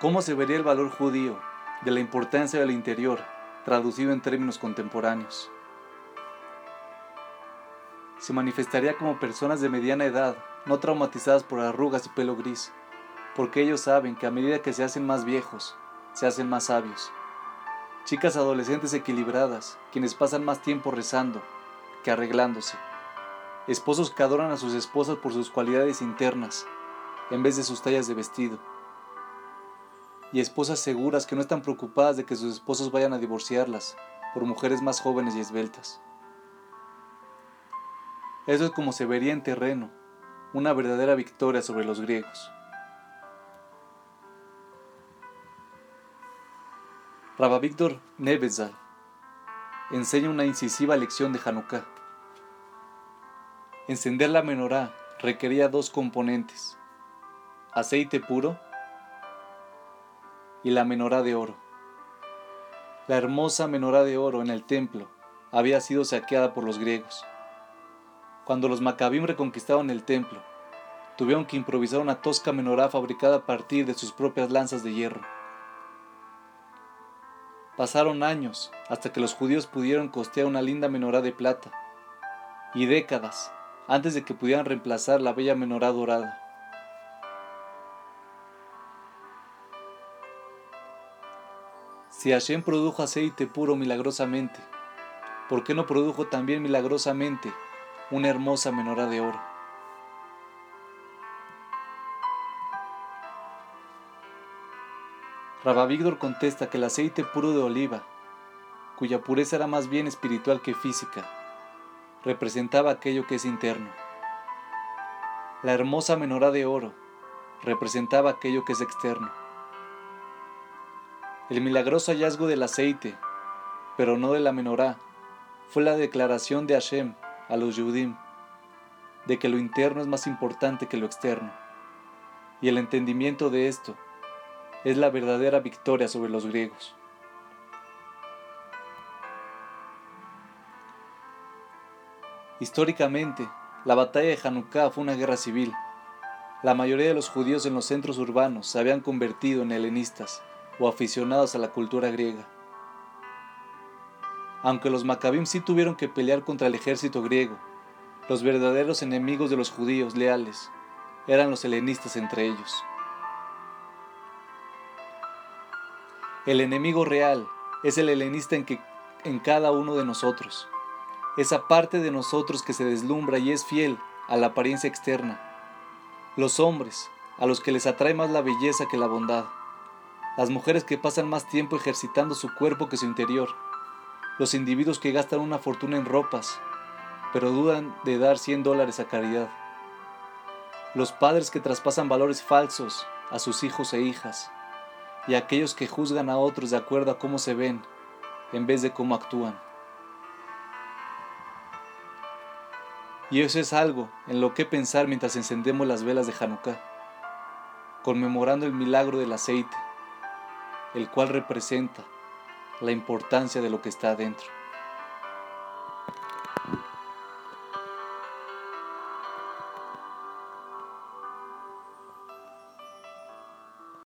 ¿Cómo se vería el valor judío de la importancia del interior traducido en términos contemporáneos? Se manifestaría como personas de mediana edad, no traumatizadas por arrugas y pelo gris, porque ellos saben que a medida que se hacen más viejos, se hacen más sabios. Chicas adolescentes equilibradas, quienes pasan más tiempo rezando que arreglándose. Esposos que adoran a sus esposas por sus cualidades internas, en vez de sus tallas de vestido. Y esposas seguras que no están preocupadas de que sus esposos vayan a divorciarlas por mujeres más jóvenes y esbeltas. Eso es como se vería en terreno, una verdadera victoria sobre los griegos. Rabba Víctor Nevezal enseña una incisiva lección de Hanukkah. Encender la menorá requería dos componentes, aceite puro y la menorá de oro. La hermosa menorá de oro en el templo había sido saqueada por los griegos. Cuando los macabim reconquistaron el templo, tuvieron que improvisar una tosca menorá fabricada a partir de sus propias lanzas de hierro. Pasaron años hasta que los judíos pudieron costear una linda menorá de plata, y décadas antes de que pudieran reemplazar la bella menorá dorada. Si Hashem produjo aceite puro milagrosamente, ¿por qué no produjo también milagrosamente una hermosa menorá de oro? Víctor contesta que el aceite puro de oliva, cuya pureza era más bien espiritual que física, representaba aquello que es interno. La hermosa menorá de oro representaba aquello que es externo. El milagroso hallazgo del aceite, pero no de la menorá, fue la declaración de Hashem a los Yudim de que lo interno es más importante que lo externo. Y el entendimiento de esto es la verdadera victoria sobre los griegos. Históricamente, la batalla de Hanukkah fue una guerra civil. La mayoría de los judíos en los centros urbanos se habían convertido en helenistas o aficionados a la cultura griega. Aunque los macabim sí tuvieron que pelear contra el ejército griego, los verdaderos enemigos de los judíos leales eran los helenistas entre ellos. El enemigo real es el helenista en, que, en cada uno de nosotros, esa parte de nosotros que se deslumbra y es fiel a la apariencia externa. Los hombres, a los que les atrae más la belleza que la bondad. Las mujeres que pasan más tiempo ejercitando su cuerpo que su interior. Los individuos que gastan una fortuna en ropas, pero dudan de dar 100 dólares a caridad. Los padres que traspasan valores falsos a sus hijos e hijas y aquellos que juzgan a otros de acuerdo a cómo se ven en vez de cómo actúan. Y eso es algo en lo que pensar mientras encendemos las velas de Hanukkah, conmemorando el milagro del aceite, el cual representa la importancia de lo que está adentro.